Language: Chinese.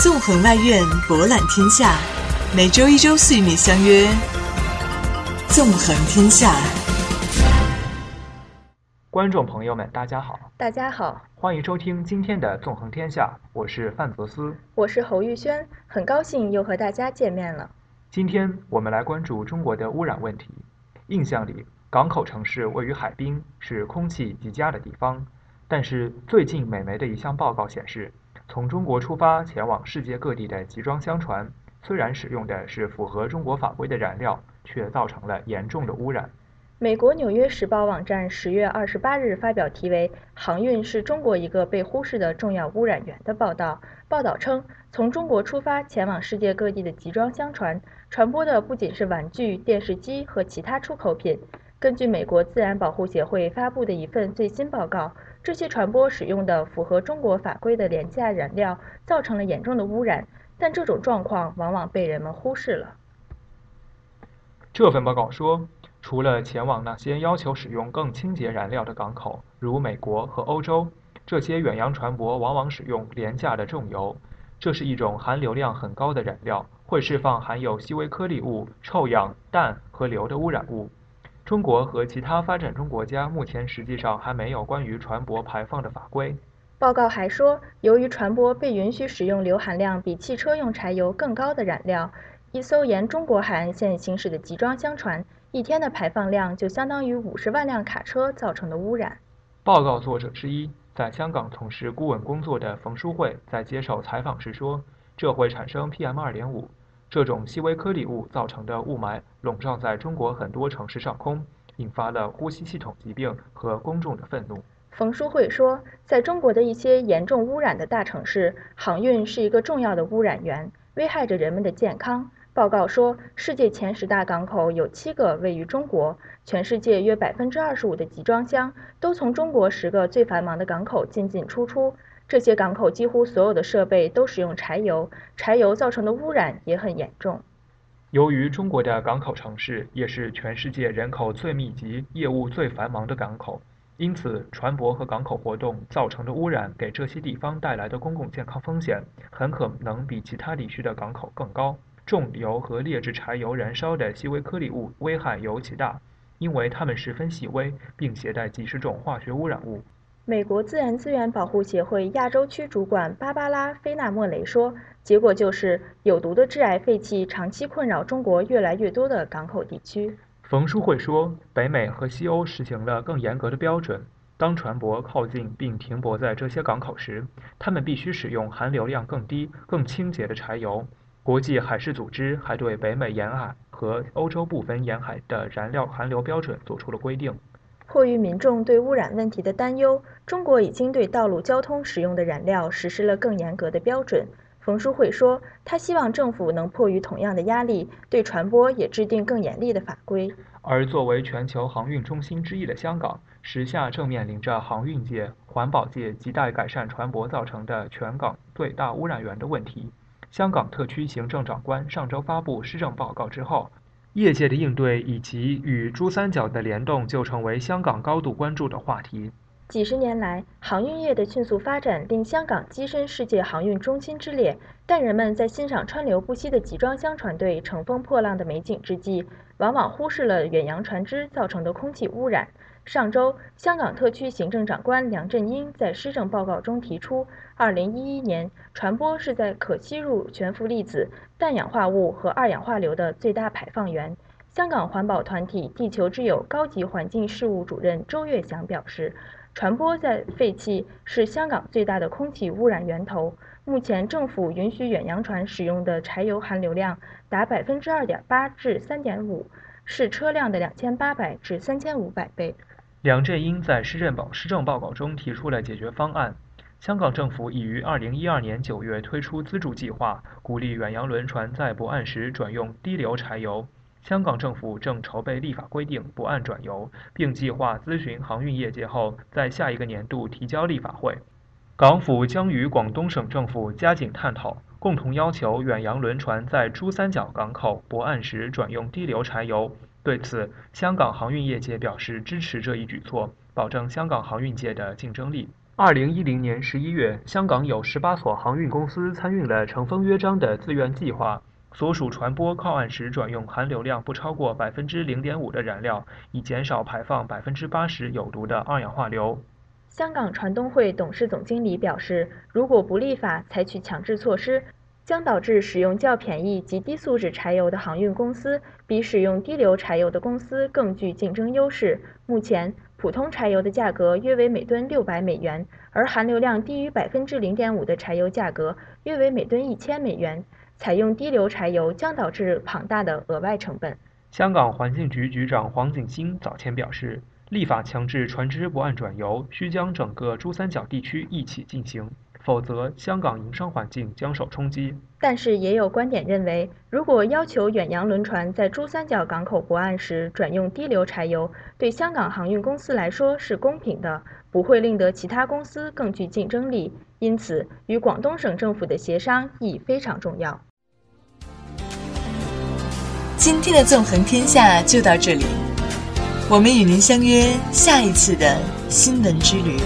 纵横外院，博览天下。每周一、周四与你相约《纵横天下》。观众朋友们，大家好，大家好，欢迎收听今天的《纵横天下》，我是范泽斯，我是侯玉轩，很高兴又和大家见面了。今天我们来关注中国的污染问题。印象里，港口城市位于海滨，是空气极佳的地方。但是最近美媒的一项报告显示。从中国出发前往世界各地的集装箱船，虽然使用的是符合中国法规的燃料，却造成了严重的污染。美国《纽约时报》网站十月二十八日发表题为《航运是中国一个被忽视的重要污染源》的报道。报道称，从中国出发前往世界各地的集装箱船，传播的不仅是玩具、电视机和其他出口品。根据美国自然保护协会发布的一份最新报告。这些船舶使用的符合中国法规的廉价燃料，造成了严重的污染，但这种状况往往被人们忽视了。这份报告说，除了前往那些要求使用更清洁燃料的港口，如美国和欧洲，这些远洋船舶往往使用廉价的重油，这是一种含硫量很高的燃料，会释放含有细微颗粒物、臭氧、氮和硫的污染物。中国和其他发展中国家目前实际上还没有关于船舶排放的法规。报告还说，由于船舶被允许使用硫含量比汽车用柴油更高的燃料，一艘沿中国海岸线行驶的集装箱船一天的排放量就相当于五十万辆卡车造成的污染。报告作者之一，在香港从事顾问工作的冯书慧在接受采访时说：“这会产生 PM2.5。”这种细微颗粒物造成的雾霾笼罩在中国很多城市上空，引发了呼吸系统疾病和公众的愤怒。冯书慧说，在中国的一些严重污染的大城市，航运是一个重要的污染源，危害着人们的健康。报告说，世界前十大港口有七个位于中国，全世界约百分之二十五的集装箱都从中国十个最繁忙的港口进进出出。这些港口几乎所有的设备都使用柴油，柴油造成的污染也很严重。由于中国的港口城市也是全世界人口最密集、业务最繁忙的港口，因此船舶和港口活动造成的污染给这些地方带来的公共健康风险，很可能比其他地区的港口更高。重油和劣质柴油燃烧的细微颗粒物危害尤其大，因为它们十分细微，并携带几十种化学污染物。美国自然资源保护协会亚洲区主管芭芭拉·菲纳莫雷说：“结果就是有毒的致癌废气长期困扰中国越来越多的港口地区。”冯书慧说：“北美和西欧实行了更严格的标准。当船舶靠近并停泊在这些港口时，他们必须使用含硫量更低、更清洁的柴油。国际海事组织还对北美沿海和欧洲部分沿海的燃料含硫标准做出了规定。”迫于民众对污染问题的担忧，中国已经对道路交通使用的燃料实施了更严格的标准。冯书慧说，他希望政府能迫于同样的压力，对传播也制定更严厉的法规。而作为全球航运中心之一的香港，时下正面临着航运界、环保界亟待改善船舶造成的全港最大污染源的问题。香港特区行政长官上周发布施政报告之后。业界的应对以及与珠三角的联动，就成为香港高度关注的话题。几十年来，航运业的迅速发展令香港跻身世界航运中心之列。但人们在欣赏川流不息的集装箱船队乘风破浪的美景之际，往往忽视了远洋船只造成的空气污染。上周，香港特区行政长官梁振英在施政报告中提出，2011年船舶是在可吸入悬浮粒子、氮氧化物和二氧化硫的最大排放源。香港环保团体地球之友高级环境事务主任周月祥表示，船舶在废气是香港最大的空气污染源头。目前，政府允许远洋船使用的柴油含硫量达百分之二点八至三点五，是车辆的两千八百至三千五百倍。梁振英在施政报施政报告中提出了解决方案。香港政府已于二零一二年九月推出资助计划，鼓励远洋轮船在泊岸时转用低硫柴油。香港政府正筹备立法规定不按转油，并计划咨询航运业界后，在下一个年度提交立法会。港府将与广东省政府加紧探讨，共同要求远洋轮船在珠三角港口泊岸时转用低硫柴油。对此，香港航运业界表示支持这一举措，保证香港航运界的竞争力。二零一零年十一月，香港有十八所航运公司参与了乘风约章的自愿计划，所属船舶靠岸时转用含硫量不超过百分之零点五的燃料，以减少排放百分之八十有毒的二氧化硫。香港船东会董事总经理表示，如果不立法采取强制措施，将导致使用较便宜及低素质柴油的航运公司比使用低硫柴油的公司更具竞争优势。目前，普通柴油的价格约为每吨六百美元，而含硫量低于百分之零点五的柴油价格约为每吨一千美元。采用低硫柴油将导致庞大的额外成本。香港环境局局长黄景星早前表示，立法强制船只不按转油，需将整个珠三角地区一起进行。否则，香港营商环境将受冲击。但是，也有观点认为，如果要求远洋轮船在珠三角港口泊岸时转用低硫柴油，对香港航运公司来说是公平的，不会令得其他公司更具竞争力。因此，与广东省政府的协商亦非常重要。今天的纵横天下就到这里，我们与您相约下一次的新闻之旅。